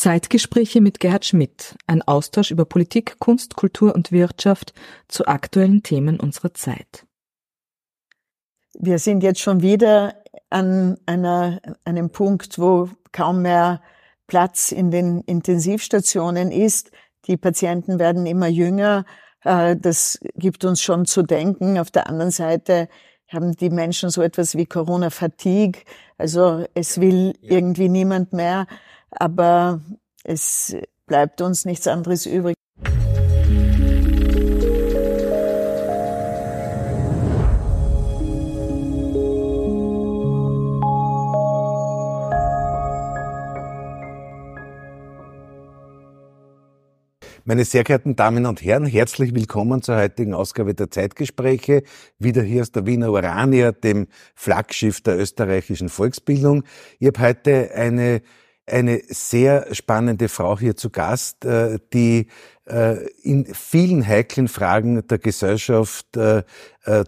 Zeitgespräche mit Gerhard Schmidt, ein Austausch über Politik, Kunst, Kultur und Wirtschaft zu aktuellen Themen unserer Zeit. Wir sind jetzt schon wieder an einer, einem Punkt, wo kaum mehr Platz in den Intensivstationen ist. Die Patienten werden immer jünger. Äh, das gibt uns schon zu denken. Auf der anderen Seite haben die Menschen so etwas wie Corona-Fatigue. Also es will irgendwie niemand mehr, aber es bleibt uns nichts anderes übrig. Meine sehr geehrten Damen und Herren, herzlich willkommen zur heutigen Ausgabe der Zeitgespräche. Wieder hier aus der Wiener Urania, dem Flaggschiff der österreichischen Volksbildung. Ich habe heute eine, eine sehr spannende Frau hier zu Gast, äh, die äh, in vielen heiklen Fragen der Gesellschaft äh,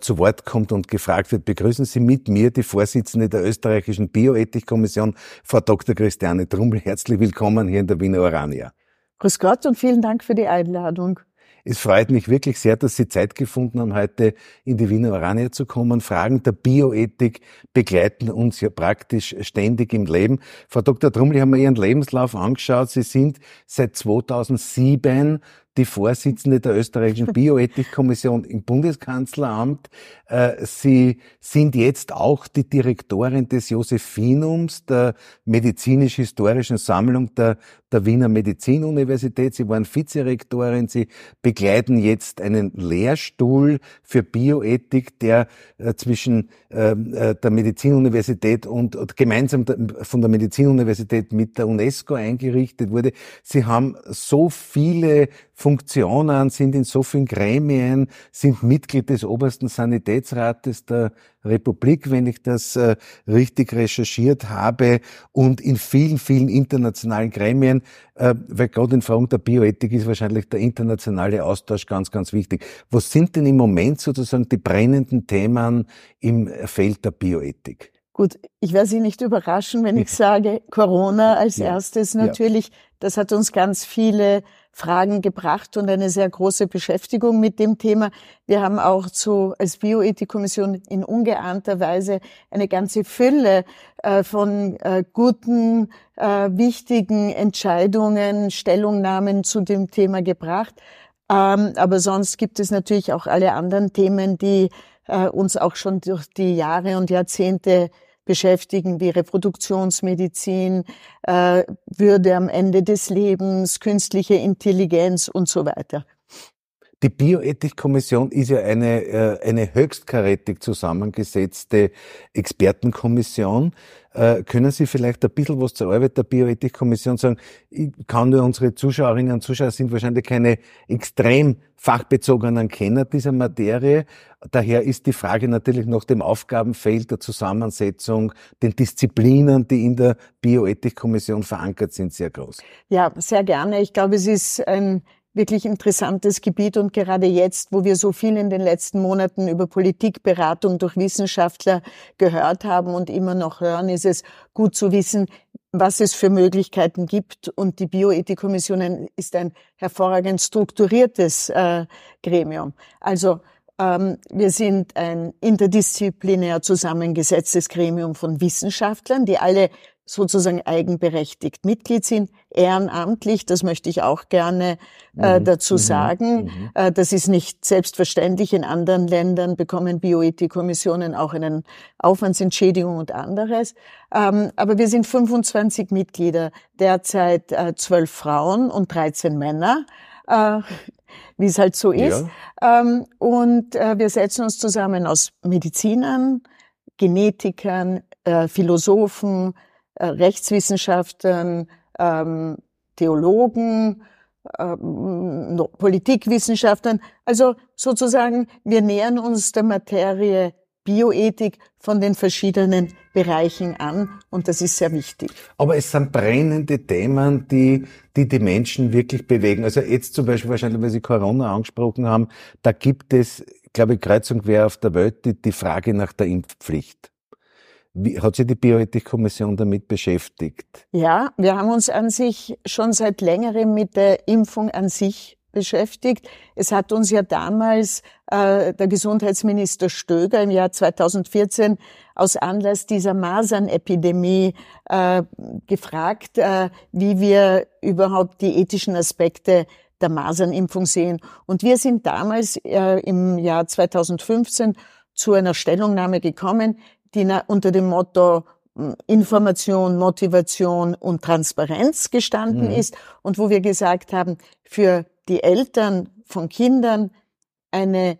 zu Wort kommt und gefragt wird. Begrüßen Sie mit mir die Vorsitzende der österreichischen Bioethikkommission, Frau Dr. Christiane Trummel. Herzlich willkommen hier in der Wiener Urania. Grüß Gott und vielen Dank für die Einladung. Es freut mich wirklich sehr, dass Sie Zeit gefunden haben, heute in die Wiener Orania zu kommen. Fragen der Bioethik begleiten uns ja praktisch ständig im Leben. Frau Dr. Trummel, haben mir Ihren Lebenslauf angeschaut. Sie sind seit 2007 die Vorsitzende der österreichischen Bioethikkommission im Bundeskanzleramt. Äh, Sie sind jetzt auch die Direktorin des Josephinums, der medizinisch-historischen Sammlung der, der Wiener Medizinuniversität. Sie waren Vizerektorin. Sie begleiten jetzt einen Lehrstuhl für Bioethik, der äh, zwischen ähm, äh, der Medizinuniversität und, und gemeinsam von der Medizinuniversität mit der UNESCO eingerichtet wurde. Sie haben so viele Funktionen, sind in so vielen Gremien, sind Mitglied des obersten Sanitätsrates der Republik, wenn ich das äh, richtig recherchiert habe, und in vielen, vielen internationalen Gremien, äh, weil gerade in Fragen der Bioethik ist wahrscheinlich der internationale Austausch ganz, ganz wichtig. Was sind denn im Moment sozusagen die brennenden Themen im Feld der Bioethik? Gut, ich werde Sie nicht überraschen, wenn ich sage, Corona als ja. erstes natürlich, ja. das hat uns ganz viele Fragen gebracht und eine sehr große Beschäftigung mit dem Thema. Wir haben auch zu, als Bioethikkommission in ungeahnter Weise eine ganze Fülle äh, von äh, guten, äh, wichtigen Entscheidungen, Stellungnahmen zu dem Thema gebracht. Ähm, aber sonst gibt es natürlich auch alle anderen Themen, die äh, uns auch schon durch die Jahre und Jahrzehnte beschäftigen, wie Reproduktionsmedizin, äh, Würde am Ende des Lebens, künstliche Intelligenz und so weiter. Die Bioethikkommission ist ja eine, äh, eine höchstkarätig zusammengesetzte Expertenkommission. Äh, können Sie vielleicht ein bisschen was zur Arbeit der Bioethikkommission sagen? Ich kann nur unsere Zuschauerinnen und Zuschauer sind wahrscheinlich keine extrem fachbezogenen Kenner dieser Materie. Daher ist die Frage natürlich nach dem Aufgabenfeld der Zusammensetzung, den Disziplinen, die in der Bioethikkommission verankert sind, sehr groß. Ja, sehr gerne. Ich glaube, es ist ein wirklich interessantes Gebiet und gerade jetzt, wo wir so viel in den letzten Monaten über Politikberatung durch Wissenschaftler gehört haben und immer noch hören, ist es gut zu wissen, was es für Möglichkeiten gibt. Und die Bioethikkommission ist ein hervorragend strukturiertes äh, Gremium. Also ähm, wir sind ein interdisziplinär zusammengesetztes Gremium von Wissenschaftlern, die alle sozusagen eigenberechtigt Mitglied sind, ehrenamtlich, das möchte ich auch gerne äh, mhm. dazu mhm. sagen. Mhm. Äh, das ist nicht selbstverständlich. In anderen Ländern bekommen Bioethikkommissionen auch eine Aufwandsentschädigung und anderes. Ähm, aber wir sind 25 Mitglieder, derzeit äh, 12 Frauen und 13 Männer. Äh, wie es halt so ist. Ja. Ähm, und äh, wir setzen uns zusammen aus Medizinern, Genetikern, äh, Philosophen, äh, Rechtswissenschaftlern, ähm, Theologen, ähm, Politikwissenschaftlern. Also sozusagen, wir nähern uns der Materie Bioethik von den verschiedenen Bereichen an und das ist sehr wichtig. Aber es sind brennende Themen, die, die die Menschen wirklich bewegen. Also jetzt zum Beispiel wahrscheinlich, weil Sie Corona angesprochen haben, da gibt es, glaube ich, kreuz und quer auf der Welt die, die Frage nach der Impfpflicht. Wie, hat sich die Bioethikkommission damit beschäftigt? Ja, wir haben uns an sich schon seit längerem mit der Impfung an sich beschäftigt. Es hat uns ja damals äh, der Gesundheitsminister Stöger im Jahr 2014 aus Anlass dieser Masernepidemie äh, gefragt, äh, wie wir überhaupt die ethischen Aspekte der Masernimpfung sehen. Und wir sind damals äh, im Jahr 2015 zu einer Stellungnahme gekommen, die unter dem Motto hm, Information, Motivation und Transparenz gestanden mhm. ist und wo wir gesagt haben, für die Eltern von Kindern eine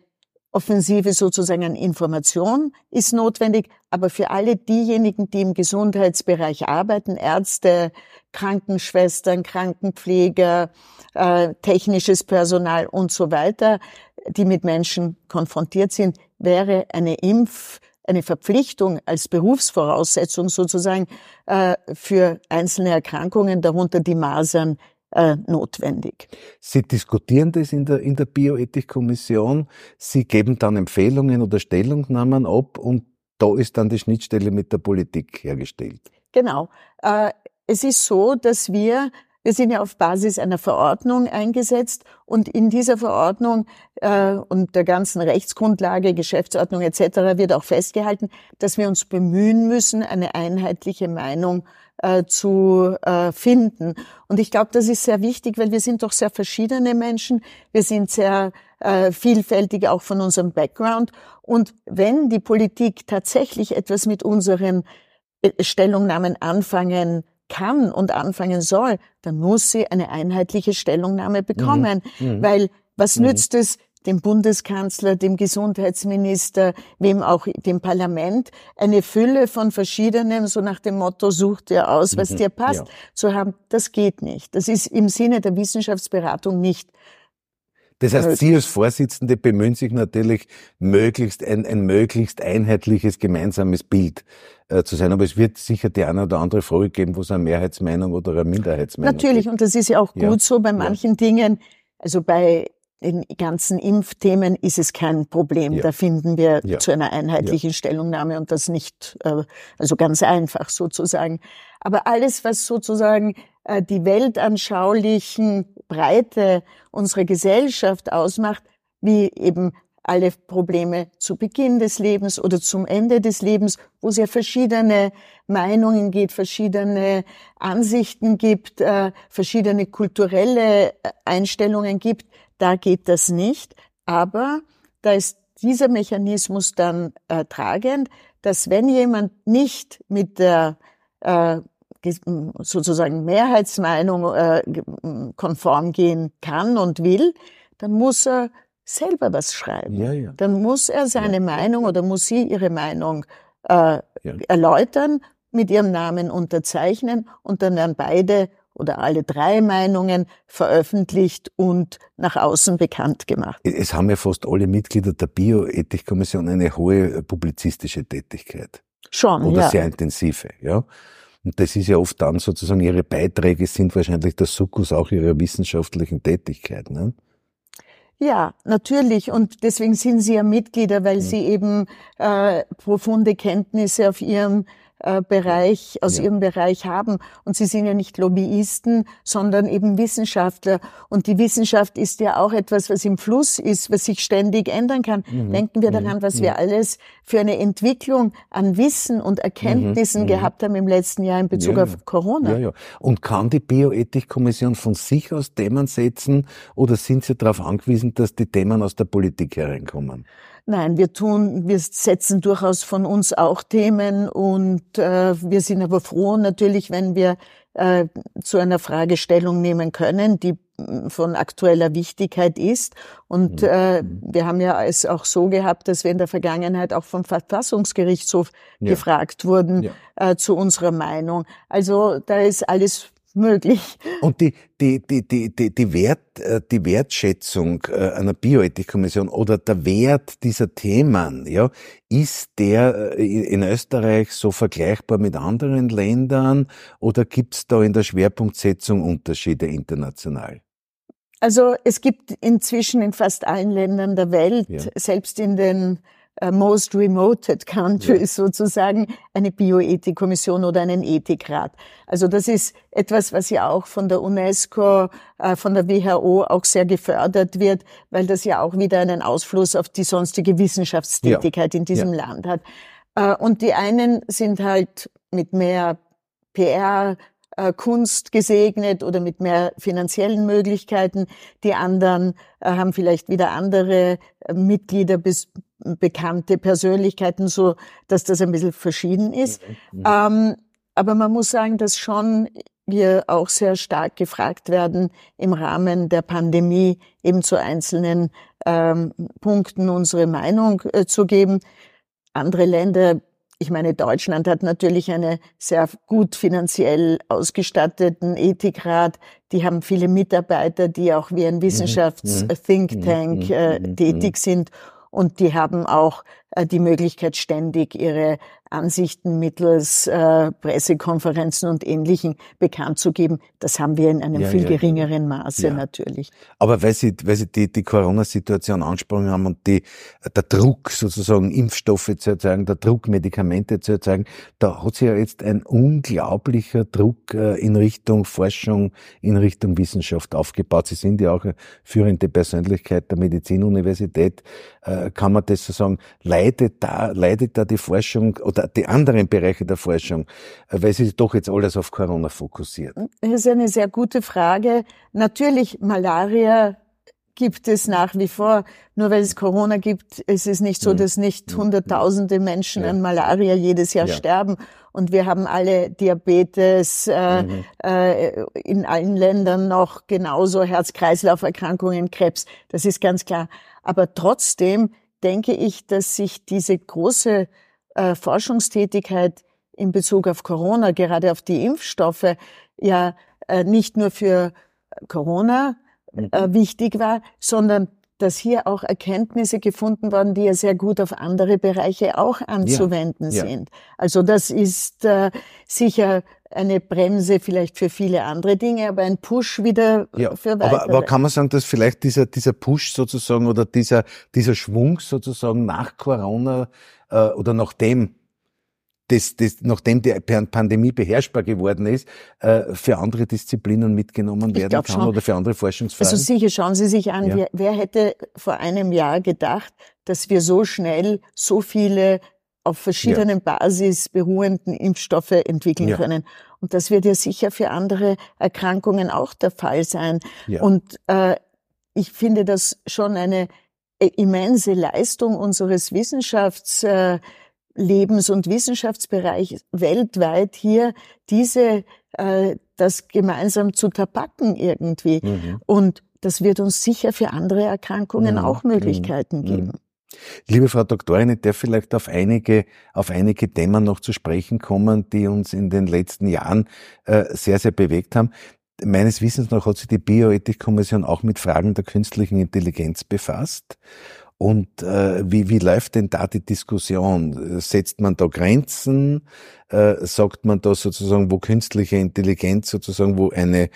Offensive sozusagen an Information ist notwendig, aber für alle diejenigen, die im Gesundheitsbereich arbeiten, Ärzte, Krankenschwestern, Krankenpfleger, äh, technisches Personal und so weiter, die mit Menschen konfrontiert sind, wäre eine Impf, eine Verpflichtung als Berufsvoraussetzung sozusagen äh, für einzelne Erkrankungen, darunter die Masern, äh, notwendig. Sie diskutieren das in der, in der Bioethikkommission. Sie geben dann Empfehlungen oder Stellungnahmen ab und da ist dann die Schnittstelle mit der Politik hergestellt. Genau. Äh, es ist so, dass wir wir sind ja auf Basis einer Verordnung eingesetzt und in dieser Verordnung äh, und der ganzen Rechtsgrundlage, Geschäftsordnung etc. wird auch festgehalten, dass wir uns bemühen müssen, eine einheitliche Meinung äh, zu äh, finden. Und ich glaube, das ist sehr wichtig, weil wir sind doch sehr verschiedene Menschen. Wir sind sehr äh, vielfältig auch von unserem Background. Und wenn die Politik tatsächlich etwas mit unseren äh, Stellungnahmen anfangen kann und anfangen soll, dann muss sie eine einheitliche Stellungnahme bekommen. Mhm. Mhm. Weil was mhm. nützt es, dem Bundeskanzler, dem Gesundheitsminister, wem auch dem Parlament, eine Fülle von verschiedenen, so nach dem Motto, sucht dir aus, was mhm, dir passt, ja. zu haben. Das geht nicht. Das ist im Sinne der Wissenschaftsberatung nicht. Das heißt, Sie als Vorsitzende bemühen sich natürlich, möglichst ein, ein möglichst einheitliches gemeinsames Bild äh, zu sein. Aber es wird sicher die eine oder andere Frage geben, wo es eine Mehrheitsmeinung oder eine Minderheitsmeinung Natürlich, gibt. und das ist ja auch gut ja. so bei manchen ja. Dingen. Also bei den ganzen Impfthemen ist es kein Problem. Ja. Da finden wir zu einer einheitlichen. Stellungnahme und das nicht, äh, also ganz einfach sozusagen. Aber alles, was sozusagen die weltanschaulichen Breite unserer Gesellschaft ausmacht, wie eben alle Probleme zu Beginn des Lebens oder zum Ende des Lebens, wo es ja verschiedene Meinungen gibt, verschiedene Ansichten gibt, äh, verschiedene kulturelle Einstellungen gibt, da geht das nicht. Aber da ist dieser Mechanismus dann äh, tragend, dass wenn jemand nicht mit der äh, sozusagen Mehrheitsmeinung äh, konform gehen kann und will, dann muss er selber was schreiben. Ja, ja. Dann muss er seine ja. Meinung oder muss sie ihre Meinung äh, erläutern, mit ihrem Namen unterzeichnen und dann werden beide oder alle drei Meinungen veröffentlicht und nach außen bekannt gemacht. Es haben ja fast alle Mitglieder der Bioethikkommission eine hohe publizistische Tätigkeit. Schon, Oder ja. sehr intensive, ja. Und das ist ja oft dann sozusagen, ihre Beiträge sind wahrscheinlich der Sukkus auch ihrer wissenschaftlichen Tätigkeit, ne? Ja, natürlich. Und deswegen sind Sie ja Mitglieder, weil mhm. Sie eben äh, profunde Kenntnisse auf Ihrem äh, Bereich, aus ja. ihrem Bereich haben. Und sie sind ja nicht Lobbyisten, sondern eben Wissenschaftler. Und die Wissenschaft ist ja auch etwas, was im Fluss ist, was sich ständig ändern kann. Mhm. Denken wir mhm. daran, was mhm. wir alles für eine Entwicklung an Wissen und Erkenntnissen mhm. gehabt haben im letzten Jahr in Bezug ja. auf Corona. Ja, ja. Und kann die Bioethikkommission von sich aus Themen setzen oder sind Sie darauf angewiesen, dass die Themen aus der Politik hereinkommen? Nein, wir tun, wir setzen durchaus von uns auch Themen und äh, wir sind aber froh natürlich, wenn wir äh, zu einer Fragestellung nehmen können, die mm, von aktueller Wichtigkeit ist. Und mhm. äh, wir haben ja es auch so gehabt, dass wir in der Vergangenheit auch vom Verfassungsgerichtshof ja. gefragt wurden ja. äh, zu unserer Meinung. Also da ist alles möglich. Und die, die, die, die, die, die, Wert, äh, die Wertschätzung äh, einer Bioethikkommission oder der Wert dieser Themen, ja, ist der äh, in Österreich so vergleichbar mit anderen Ländern oder gibt es da in der Schwerpunktsetzung Unterschiede international? Also es gibt inzwischen in fast allen Ländern der Welt, ja. selbst in den most remoted countries ja. sozusagen eine Bioethikkommission oder einen Ethikrat. Also das ist etwas, was ja auch von der UNESCO, äh, von der WHO auch sehr gefördert wird, weil das ja auch wieder einen Ausfluss auf die sonstige Wissenschaftstätigkeit ja. in diesem ja. Land hat. Äh, und die einen sind halt mit mehr PR, äh, Kunst gesegnet oder mit mehr finanziellen Möglichkeiten. Die anderen äh, haben vielleicht wieder andere äh, Mitglieder bis bekannte Persönlichkeiten, so dass das ein bisschen verschieden ist. Mhm. mhm. Ähm, aber man muss sagen, dass schon wir auch sehr stark gefragt werden, im Rahmen der Pandemie eben zu einzelnen ähm, Punkten unsere Meinung äh, zu geben. Andere Länder ich meine, Deutschland hat natürlich einen sehr gut finanziell ausgestatteten Ethikrat. Die haben viele Mitarbeiter, die auch wie ein mhm. Wissenschafts-Think mhm. Tank mhm. äh, tätig sind. Und die haben auch die Möglichkeit, ständig ihre Ansichten mittels äh, Pressekonferenzen und Ähnlichen bekannt zu geben. Das haben wir in einem ja, viel ja, geringeren Maße ja. natürlich. Aber weil Sie, weil Sie die, die Corona-Situation angesprochen haben und die, der Druck sozusagen Impfstoffe zu erzeugen, der Druck Medikamente zu erzeugen, da hat sich ja jetzt ein unglaublicher Druck äh, in Richtung Forschung, in Richtung Wissenschaft aufgebaut. Sie sind ja auch eine führende Persönlichkeit der Medizinuniversität. Äh, kann man das so sagen, leidet da, leidet da die Forschung oder die anderen Bereiche der Forschung, weil Sie doch jetzt alles auf Corona fokussiert? Das ist eine sehr gute Frage. Natürlich, Malaria gibt es nach wie vor. Nur weil es Corona gibt, ist es nicht so, mhm. dass nicht mhm. hunderttausende Menschen ja. an Malaria jedes Jahr ja. sterben. Und wir haben alle Diabetes, äh, mhm. äh, in allen Ländern noch genauso Herz-Kreislauf-Erkrankungen, Krebs. Das ist ganz klar. Aber trotzdem denke ich, dass sich diese große äh, Forschungstätigkeit in Bezug auf Corona, gerade auf die Impfstoffe, ja äh, nicht nur für Corona äh, mhm. wichtig war, sondern dass hier auch Erkenntnisse gefunden worden, die ja sehr gut auf andere Bereiche auch anzuwenden ja, ja. sind. Also das ist äh, sicher eine Bremse vielleicht für viele andere Dinge, aber ein Push wieder ja, für weitere. Aber, aber kann man sagen, dass vielleicht dieser, dieser Push sozusagen oder dieser, dieser Schwung sozusagen nach Corona äh, oder nachdem das, das, nachdem die Pandemie beherrschbar geworden ist, äh, für andere Disziplinen mitgenommen werden kann schon. oder für andere Forschungsfragen? Also sicher, schauen Sie sich an, ja. wer, wer hätte vor einem Jahr gedacht, dass wir so schnell so viele auf verschiedenen ja. Basis beruhenden Impfstoffe entwickeln ja. können. Und das wird ja sicher für andere Erkrankungen auch der Fall sein. Ja. Und äh, ich finde das schon eine äh, immense Leistung unseres Wissenschaftslebens äh, und Wissenschaftsbereichs weltweit hier diese äh, das gemeinsam zu tabacken irgendwie. Mhm. Und das wird uns sicher für andere Erkrankungen mhm. auch Möglichkeiten mhm. geben. Liebe Frau Doktorin, ich darf vielleicht auf einige, auf einige Themen noch zu sprechen kommen, die uns in den letzten Jahren äh, sehr, sehr bewegt haben. Meines Wissens nach hat sich die Bioethikkommission auch mit Fragen der künstlichen Intelligenz befasst. Und äh, wie, wie läuft denn da die Diskussion? Setzt man da Grenzen? Äh, sagt man da sozusagen, wo künstliche Intelligenz sozusagen, wo eine,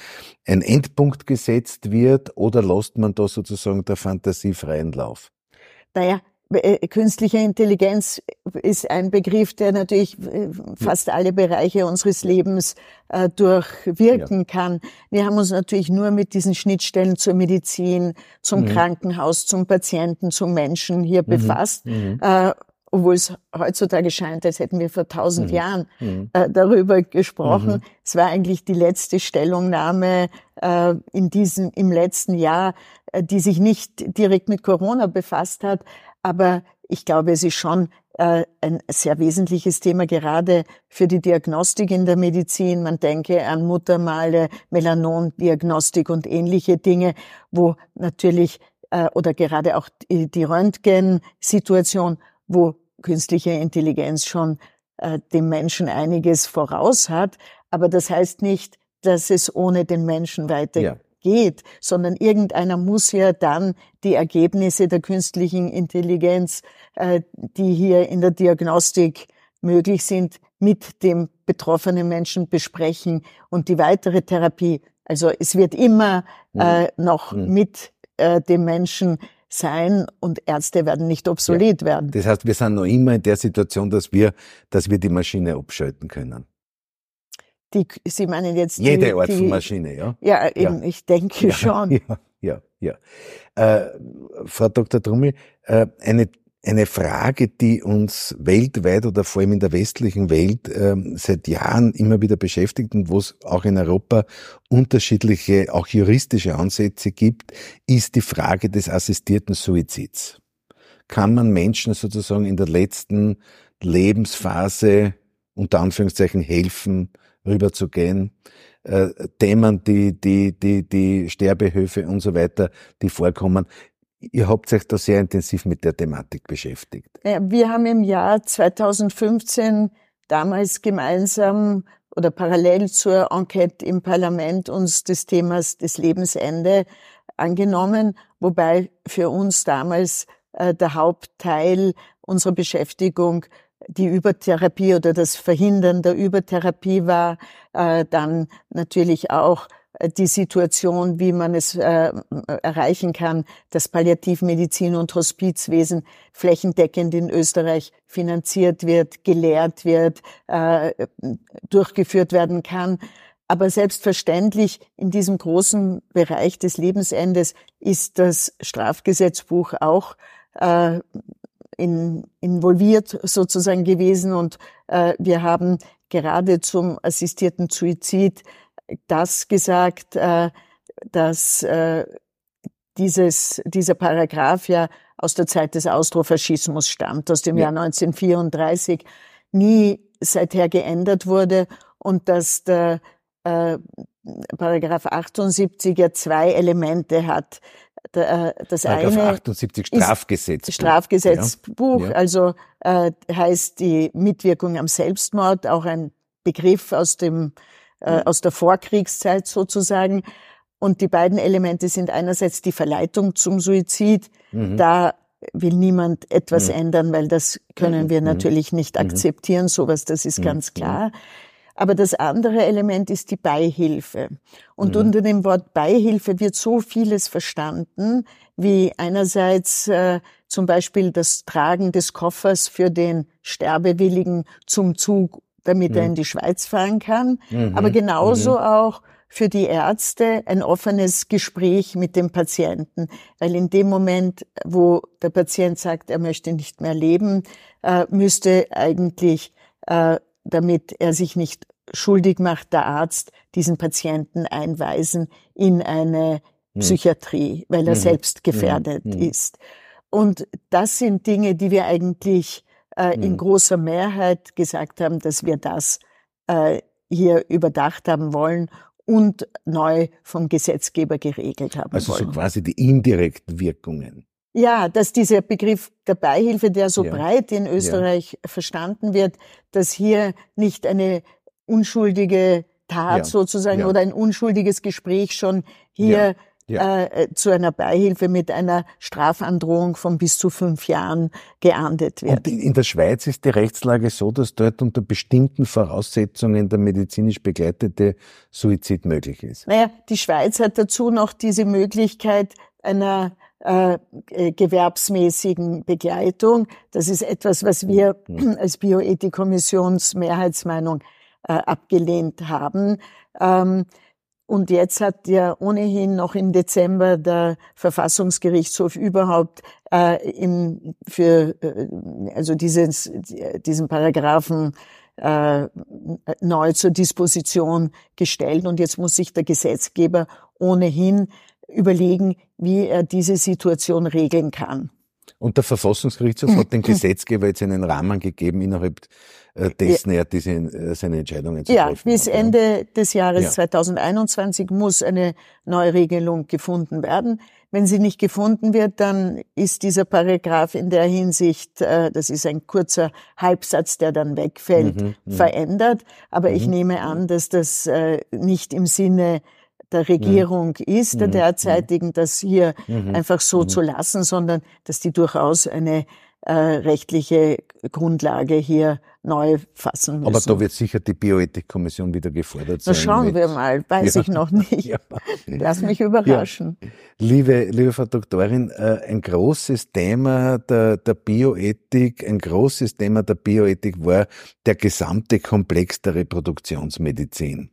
ein Endpunkt gesetzt wird? Oder lässt man da sozusagen der Fantasie freien Lauf? Naja, künstliche Intelligenz ist ein Begriff, der natürlich äh, fast alle Bereiche unseres Lebens äh, durchwirken ja. kann. Wir haben uns natürlich nur mit diesen Schnittstellen zur Medizin, zum mhm. Krankenhaus, zum Patienten, zum Menschen hier mhm. befasst. Mhm. Äh, obwohl es heutzutage scheint, als hätten wir vor tausend mhm. Jahren mhm. äh, darüber gesprochen. Mhm. Es war eigentlich die letzte Stellungnahme äh, in diesem, im letzten Jahr, äh, die sich nicht direkt mit Corona befasst hat, aber ich glaube, es ist schon äh, ein sehr wesentliches Thema, gerade für die Diagnostik in der Medizin. Man denke an Muttermale, Melanomdiagnostik und ähnliche Dinge, wo natürlich äh, oder gerade auch die, die Röntgen-Situation, wo künstliche Intelligenz schon äh, dem Menschen einiges voraus hat. Aber das heißt nicht, dass es ohne den Menschen weitergeht, ja. Sondern irgendeiner muss ja dann die Ergebnisse der künstlichen Intelligenz, äh, die hier in der Diagnostik möglich sind, mit dem betroffenen Menschen besprechen und die weitere Therapie. Also es wird immer mhm. äh, noch mhm. mit äh, dem Menschen sein und Ärzte werden nicht obsolet ja. werden. Das heißt, wir sind noch immer in der Situation, dass wir, dass wir die Maschine abschalten können. Die, Sie meinen jetzt jede die, Art von Maschine, ja? Ja, eben, ja. ich denke ja, schon. Ja, ja, ja. Äh, Frau Dr. Drummel, äh, eine eine Frage, die uns weltweit oder vor allem in der westlichen Welt ähm, seit Jahren immer wieder beschäftigt und wo es auch in Europa unterschiedliche, auch juristische Ansätze gibt, ist die Frage des assistierten Suizids. Kann man Menschen sozusagen in der letzten Lebensphase unter Anführungszeichen helfen, rüberzugehen? Äh, Themen, die, die, die, die Sterbehöfe und so weiter, die vorkommen. Ihr habt euch da sehr intensiv mit der Thematik beschäftigt. Wir haben im Jahr 2015 damals gemeinsam oder parallel zur Enquete im Parlament uns des Themas des Lebensende angenommen, wobei für uns damals äh, der Hauptteil unserer Beschäftigung die Übertherapie oder das Verhindern der Übertherapie war, äh, dann natürlich auch die Situation, wie man es äh, erreichen kann, dass Palliativmedizin und Hospizwesen flächendeckend in Österreich finanziert wird, gelehrt wird, äh, durchgeführt werden kann. Aber selbstverständlich in diesem großen Bereich des Lebensendes ist das Strafgesetzbuch auch äh, in, involviert sozusagen gewesen und äh, wir haben gerade zum assistierten Suizid das gesagt, äh, dass äh, dieses, dieser Paragraph ja aus der Zeit des Austrofaschismus stammt, aus dem ja. Jahr 1934, nie seither geändert wurde und dass der äh, Paragraph 78 ja zwei Elemente hat. Äh, das Paragraph eine 78 Strafgesetzbuch. Strafgesetzbuch, ja. also äh, heißt die Mitwirkung am Selbstmord, auch ein Begriff aus dem äh, aus der Vorkriegszeit sozusagen. Und die beiden Elemente sind einerseits die Verleitung zum Suizid. Mhm. Da will niemand etwas mhm. ändern, weil das können mhm. wir mhm. natürlich nicht mhm. akzeptieren, sowas, das ist mhm. ganz klar. Aber das andere Element ist die Beihilfe. Und unter dem Wort Beihilfe wird so vieles verstanden, wie einerseits äh, zum Beispiel das Tragen des Koffers für den Sterbewilligen zum Zug damit mhm. er in die Schweiz fahren kann. Mhm. Aber genauso mhm. auch für die Ärzte ein offenes Gespräch mit dem Patienten, weil in dem Moment, wo der Patient sagt, er möchte nicht mehr leben, äh, müsste eigentlich, äh, damit er sich nicht schuldig macht, der Arzt diesen Patienten einweisen in eine mhm. Psychiatrie, weil er mhm. selbst gefährdet mhm. ist. Und das sind Dinge, die wir eigentlich äh, mhm. in großer Mehrheit gesagt haben, dass wir das äh, hier überdacht haben wollen und neu vom Gesetzgeber geregelt haben also wollen. Also so quasi die indirekten Wirkungen. Ja, dass dieser Begriff der Beihilfe, der so ja. breit in Österreich ja. verstanden wird, dass hier nicht eine unschuldige Tat ja. sozusagen oder ein unschuldiges Gespräch schon hier ja. äh, zu einer Beihilfe mit einer Strafandrohung von bis zu fünf Jahren geahndet wird. Und in der Schweiz ist die Rechtslage so, dass dort unter bestimmten Voraussetzungen der medizinisch begleitete Suizid möglich ist. Naja, die Schweiz hat dazu noch diese Möglichkeit einer äh, äh gewerbsmäßigen Begleitung. Das ist etwas, was wir mhm. als Bioethikkommissionsmehrheitsmeinung äh, abgelehnt haben. Ähm, und jetzt hat ja ohnehin noch im Dezember der Verfassungsgerichtshof überhaupt äh, im, für äh, also dieses, diesen Paragraphen äh, neu zur Disposition gestellt. Und jetzt muss sich der Gesetzgeber ohnehin überlegen, wie er diese Situation regeln kann. Und der Verfassungsgerichtshof hat den Gesetzgeber jetzt einen Rahmen gegeben, innerhalb äh, dessen er diese, äh, seine Entscheidungen zu ja, treffen bis hat. Ende des Jahres ja. 2021 muss eine Neuregelung gefunden werden. Wenn sie nicht gefunden wird, dann ist dieser Paragraph in der Hinsicht, äh, das ist ein kurzer Halbsatz, der dann wegfällt, mhm, mhm. verändert. Aber mhm. ich nehme an, dass das nicht im Sinne der Regierung mhm. ist, der derzeitigen, das hier einfach so zu lassen, sondern dass die durchaus eine äh, rechtliche Grundlage hier neu fassen müssen. Aber da wird sicher die Bioethikkommission wieder gefordert sein. Na schauen wir mal, weiß ja. ich noch nicht. Ja. Lass mich überraschen. Ja. Liebe, liebe Frau Doktorin, äh, ein großes Thema der, der Bioethik, ein großes Thema der Bioethik war der gesamte Komplex der Reproduktionsmedizin.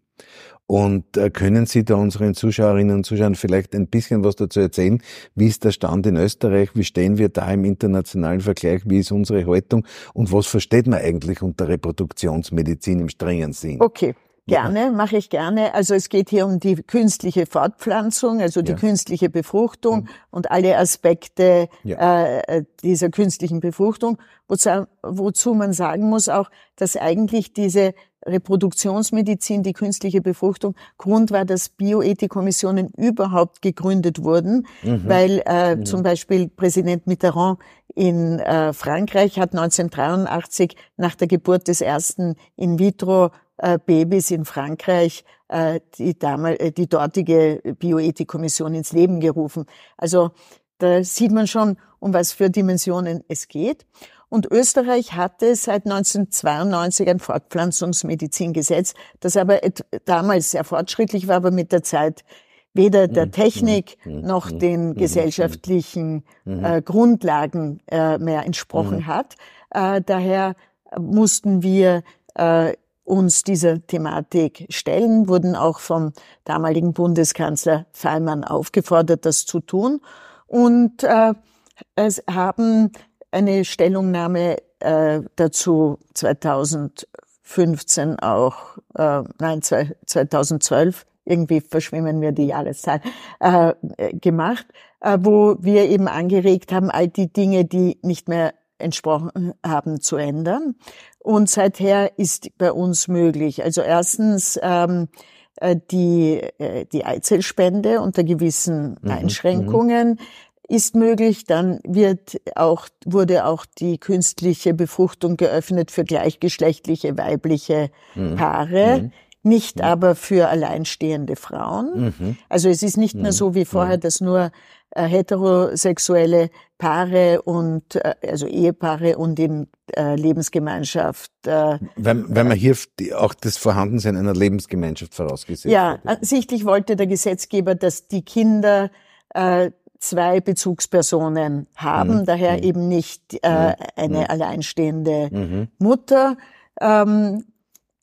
Und äh, können Sie da unseren Zuschauerinnen und Zuschauern vielleicht ein bisschen was dazu erzählen? Wie ist der Stand in Österreich? Wie stehen wir da im internationalen Vergleich? Wie ist unsere Haltung? Und was versteht man eigentlich unter Reproduktionsmedizin im strengen Sinn? Okay. Gerne, mache ich gerne. Also es geht hier um die künstliche Fortpflanzung, also die ja. künstliche Befruchtung mhm. und alle Aspekte ja. äh, dieser künstlichen Befruchtung, wozu, wozu man sagen muss auch, dass eigentlich diese Reproduktionsmedizin, die künstliche Befruchtung, Grund war, dass Bioethikkommissionen überhaupt gegründet wurden, mhm. weil äh, mhm. zum Beispiel Präsident Mitterrand in äh, Frankreich hat 1983 nach der Geburt des ersten in vitro äh, in Frankreich äh, die, damal, äh, die dortige Bioethikkommission ins Leben gerufen. Also da sieht man schon, um was für Dimensionen es geht. Und Österreich hatte seit 1992 ein Fortpflanzungsmedizingesetz, das aber damals sehr fortschrittlich war, aber mit der Zeit weder der mhm. Technik mhm. noch mhm. den gesellschaftlichen äh, Grundlagen äh, mehr entsprochen hat. Äh, daher mussten wir äh, uns dieser Thematik stellen, wurden auch vom damaligen Bundeskanzler Feimann aufgefordert, das zu tun. Und äh, es haben eine Stellungnahme äh, dazu 2015 auch, äh, nein, 2012, irgendwie verschwimmen mir die Jahreszahl, äh, gemacht, äh, wo wir eben angeregt haben, all die Dinge, die nicht mehr entsprochen haben, zu ändern. Und seither ist bei uns möglich. Also erstens ähm, äh, die, äh, die Eizellspende unter gewissen mhm, Einschränkungen. Ist möglich. Dann wird auch, wurde auch die künstliche Befruchtung geöffnet für gleichgeschlechtliche weibliche mhm. Paare. Mhm. Nicht mhm. aber für alleinstehende Frauen. Mhm. Also es ist nicht mehr mhm. so wie vorher, mhm. dass nur äh, heterosexuelle Paare und äh, also Ehepaare und in äh, Lebensgemeinschaft. Äh, wenn, wenn man hier auch das Vorhandensein einer Lebensgemeinschaft vorausgesetzt Ja, hat. sichtlich wollte der Gesetzgeber, dass die Kinder äh, zwei Bezugspersonen haben, mhm. daher mhm. eben nicht äh, mhm. eine mhm. alleinstehende mhm. Mutter. Ähm,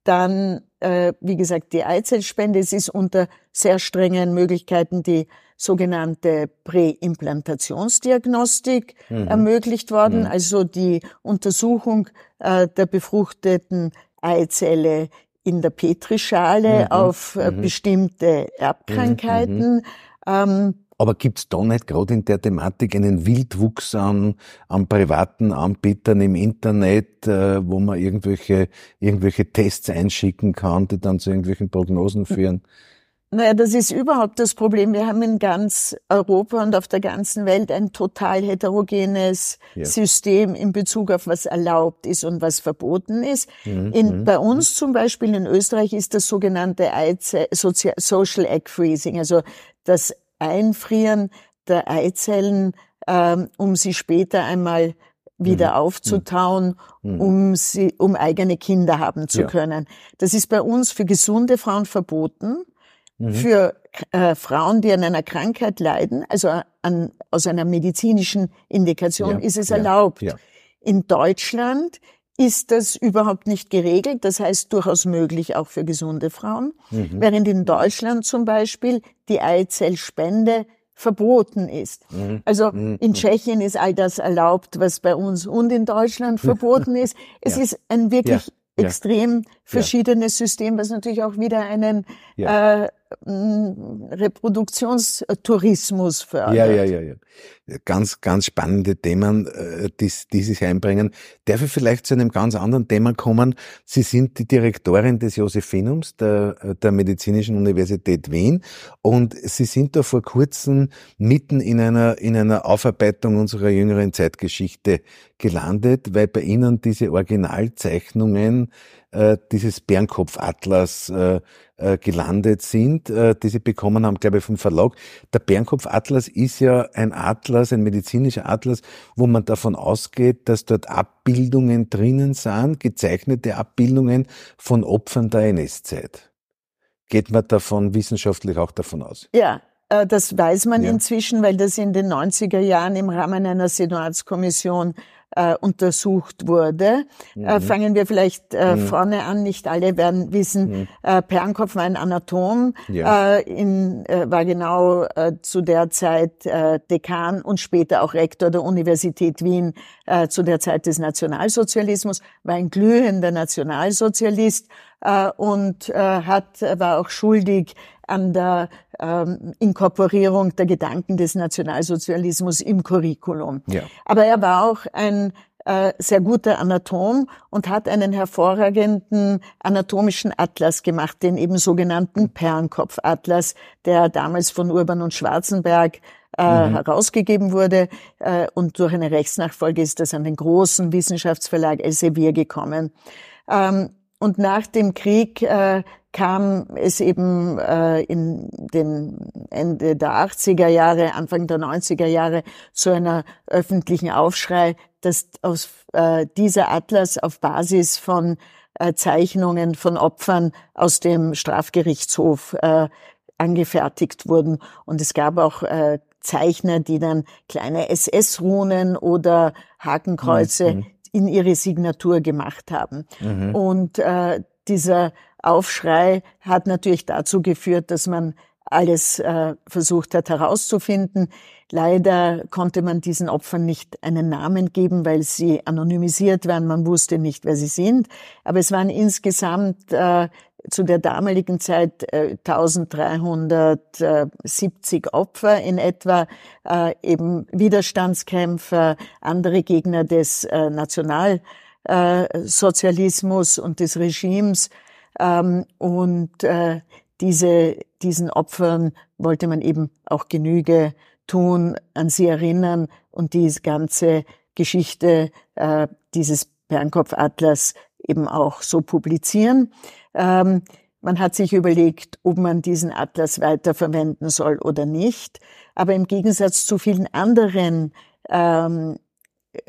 dann, äh, wie gesagt, die Eizellspende. Es ist unter sehr strengen Möglichkeiten die sogenannte Präimplantationsdiagnostik mhm. ermöglicht worden, also die Untersuchung äh, der befruchteten Eizelle in der Petrischale auf äh, bestimmte Erbkrankheiten. Ähm, aber gibt's da nicht gerade in der Thematik einen Wildwuchs an, an privaten Anbietern im Internet, äh, wo man irgendwelche, irgendwelche Tests einschicken kann, die dann zu irgendwelchen Prognosen führen? Naja, das ist überhaupt das Problem. Wir haben in ganz Europa und auf der ganzen Welt ein total heterogenes ja. System in Bezug auf was erlaubt ist und was verboten ist. Mhm. In, mhm. bei uns zum Beispiel in Österreich ist das sogenannte Social Egg Freezing, also das Einfrieren der Eizellen, ähm, um sie später einmal wieder mhm. aufzutauen, mhm. um sie, um eigene Kinder haben zu ja. können. Das ist bei uns für gesunde Frauen verboten. Mhm. Für äh, Frauen, die an einer Krankheit leiden, also an, aus einer medizinischen Indikation, ja. ist es ja. erlaubt. In Deutschland ist das überhaupt nicht geregelt. Das heißt durchaus möglich auch für gesunde Frauen. Mhm. Während in Deutschland zum Beispiel die Eizellspende verboten ist. Mhm. Also mhm. in Tschechien ist all das erlaubt, was bei uns und in Deutschland verboten ist. Es ja. ist ein wirklich ja. extrem verschiedenes System, was natürlich auch wieder einen äh, Reproduktionstourismus fördert. Ja, ja, ja, ja. Ganz, ganz spannende Themen, äh, die, die sich einbringen. Darf ich vielleicht zu einem ganz anderen Thema kommen? Sie sind die Direktorin des Josephinums, der, der Medizinischen Universität Wien, und Sie sind da vor kurzem mitten in einer, in einer Aufarbeitung unserer jüngeren Zeitgeschichte gelandet, weil bei Ihnen diese Originalzeichnungen äh, dieses Bärenkopfatlas äh, äh, gelandet sind, äh, die sie bekommen haben, glaube ich, vom Verlag. Der Bärenkopfatlas ist ja ein Atlas, ein medizinischer Atlas, wo man davon ausgeht, dass dort Abbildungen drinnen sind, gezeichnete Abbildungen von Opfern der NS-Zeit. Geht man davon wissenschaftlich auch davon aus? Ja, äh, das weiß man ja. inzwischen, weil das in den 90er Jahren im Rahmen einer Senatskommission äh, untersucht wurde. Äh, mhm. Äh, fangen wir vielleicht äh, mhm. vorne an. Nicht alle werden wissen, mhm. äh, Pernkopf war ein Anatom, ja. äh, in, äh, war genau äh, zu der Zeit äh, Dekan und später auch Rektor der Universität Wien äh, zu der Zeit des Nationalsozialismus, war ein glühender Nationalsozialist äh, und äh, hat, war auch schuldig an der ähm, Inkorporierung der Gedanken des Nationalsozialismus im Curriculum. Ja. Aber er war auch ein äh, sehr guter Anatom und hat einen hervorragenden anatomischen Atlas gemacht, den eben sogenannten Perlenkopf-Atlas, der damals von Urban und Schwarzenberg äh, mhm. herausgegeben wurde. Äh, und durch eine Rechtsnachfolge ist das an den großen Wissenschaftsverlag Elsevier gekommen. Ähm, und nach dem Krieg äh, kam es eben äh, in den Ende der 80er Jahre, Anfang der 90er Jahre zu einer öffentlichen Aufschrei, dass aus äh, dieser Atlas auf Basis von äh, Zeichnungen von Opfern aus dem Strafgerichtshof äh, angefertigt wurden. Und es gab auch äh, Zeichner, die dann kleine SS-Runen oder Hakenkreuze mhm. In ihre Signatur gemacht haben. Mhm. Und äh, dieser Aufschrei hat natürlich dazu geführt, dass man alles äh, versucht hat herauszufinden. Leider konnte man diesen Opfern nicht einen Namen geben, weil sie anonymisiert waren. Man wusste nicht, wer sie sind. Aber es waren insgesamt äh, zu der damaligen Zeit äh, 1370 Opfer in etwa, äh, eben Widerstandskämpfer, andere Gegner des äh, Nationalsozialismus und des Regimes ähm, und äh, diese, diesen Opfern wollte man eben auch Genüge tun, an sie erinnern und die ganze Geschichte äh, dieses Pernkopf-Atlas eben auch so publizieren. Ähm, man hat sich überlegt, ob man diesen Atlas weiterverwenden soll oder nicht. Aber im Gegensatz zu vielen anderen ähm,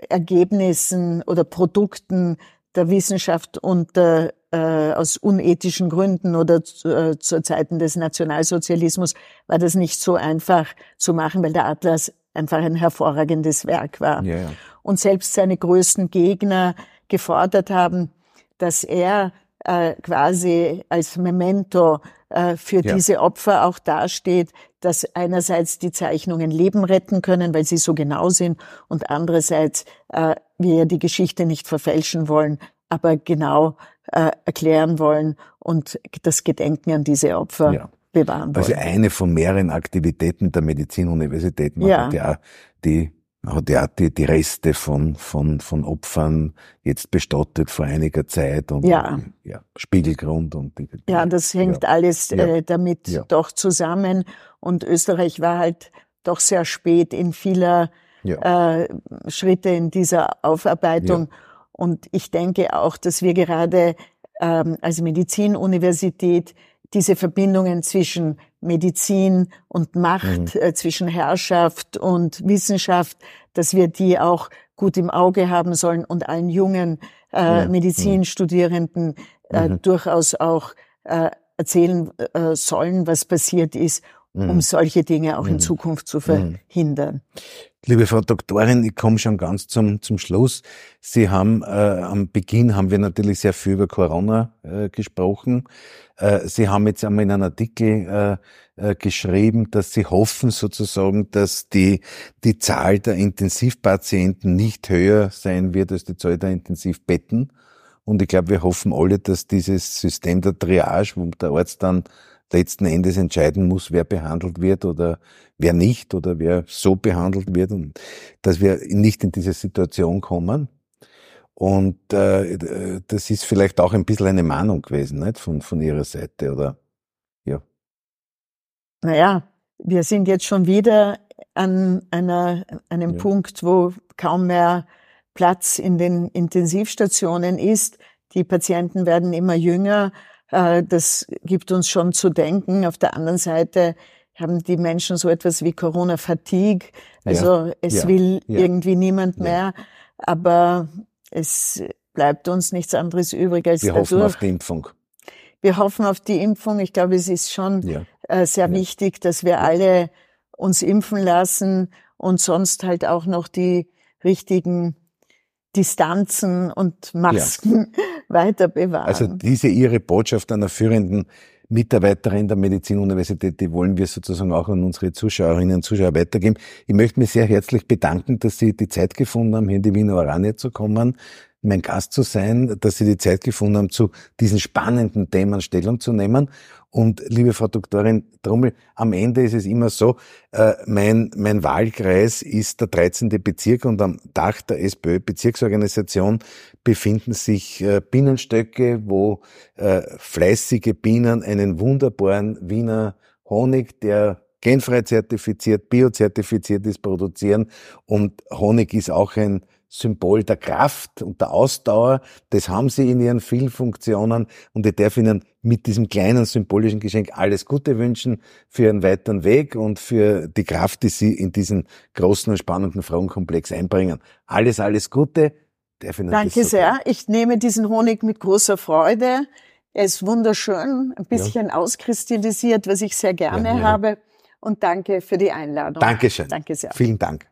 Ergebnissen oder Produkten der Wissenschaft und der äh, aus unethischen Gründen oder zu, äh, zu Zeiten des Nationalsozialismus war das nicht so einfach zu machen, weil der Atlas einfach ein hervorragendes Werk war. Ja, ja. Und selbst seine größten Gegner gefordert haben, dass er äh, quasi als Memento äh, für ja. diese Opfer auch dasteht, dass einerseits die Zeichnungen Leben retten können, weil sie so genau sind, und andererseits äh, wir die Geschichte nicht verfälschen wollen, aber genau äh, erklären wollen und das Gedenken an diese Opfer ja. bewahren also wollen. Also eine von mehreren Aktivitäten der Medizinuniversität. Man ja. hat ja die hat ja die, die Reste von, von, von Opfern jetzt bestattet vor einiger Zeit und ja, ja Spiegelgrund und die, die, ja, das hängt ja. alles äh, damit doch zusammen. Und Österreich war halt doch sehr spät in vieler äh, Schritte in dieser Aufarbeitung. Und ich denke auch, dass wir gerade ähm, als Medizinuniversität diese Verbindungen zwischen Medizin und Macht, mhm. äh, zwischen Herrschaft und Wissenschaft, dass wir die auch gut im Auge haben sollen und allen jungen äh, mhm. Medizinstudierenden äh, mhm. durchaus auch äh, erzählen äh, sollen, was passiert ist, um mhm. solche Dinge auch in mhm. Zukunft zu verhindern. Liebe Frau Doktorin, ich komme schon ganz zum, zum Schluss. Sie haben, äh, am Beginn haben wir natürlich sehr viel über Corona äh, gesprochen. Äh, Sie haben jetzt einmal in einem Artikel äh, äh, geschrieben, dass Sie hoffen sozusagen, dass die, die Zahl der Intensivpatienten nicht höher sein wird als die Zahl der Intensivbetten. Und ich glaube, wir hoffen alle, dass dieses System der Triage, wo der Arzt dann letzten Endes entscheiden muss, wer behandelt wird oder wer nicht oder wer so behandelt wird und dass wir nicht in diese Situation kommen. Und äh, das ist vielleicht auch ein bisschen eine Mahnung gewesen, nicht? Von, von Ihrer Seite, oder? Ja. Naja, wir sind jetzt schon wieder an einer, einem ja. Punkt, wo kaum mehr Platz in den Intensivstationen ist. Die Patienten werden immer jünger. Äh, das gibt uns schon zu denken. Auf der anderen Seite haben die Menschen so etwas wie Corona-Fatigue. Also ja, es ja, will ja, irgendwie niemand mehr. Aber es bleibt uns nichts anderes übrig als Wir dadurch. hoffen auf die Impfung. Wir hoffen auf die Impfung. Ich glaube, es ist schon äh, sehr wichtig, dass wir alle uns impfen lassen und sonst halt auch noch die richtigen Distanzen und Masken ja. Weiter bewahren. Also diese Ihre Botschaft einer führenden Mitarbeiterin der Medizinuniversität, die wollen wir sozusagen auch an unsere Zuschauerinnen und Zuschauer weitergeben. Ich möchte mich sehr herzlich bedanken, dass Sie die Zeit gefunden haben, hier in die Wiener Oranje zu kommen mein Gast zu sein, dass Sie die Zeit gefunden haben, zu diesen spannenden Themen Stellung zu nehmen. Und liebe Frau Doktorin Trummel, am Ende ist es immer so, äh, mein, mein Wahlkreis ist der 13. Bezirk und am Dach der SPÖ-Bezirksorganisation befinden sich äh, Bienenstöcke, wo äh, fleißige Bienen einen wunderbaren Wiener Honig, der genfrei zertifiziert, biozertifiziert ist, produzieren. Und Honig ist auch ein Symbol der Kraft und der Ausdauer. Das haben sie in ihren vielen Funktionen und ich darf Ihnen mit diesem kleinen symbolischen Geschenk alles Gute wünschen für Ihren weiteren Weg und für die Kraft, die Sie in diesen großen und spannenden Fragenkomplex einbringen. Alles, alles Gute. Danke sehr. Ich nehme diesen Honig mit großer Freude. Er ist wunderschön, ein bisschen ja. auskristallisiert, was ich sehr gerne ja, ja. habe. Und danke für die Einladung. Dankeschön. Danke sehr. Vielen Dank.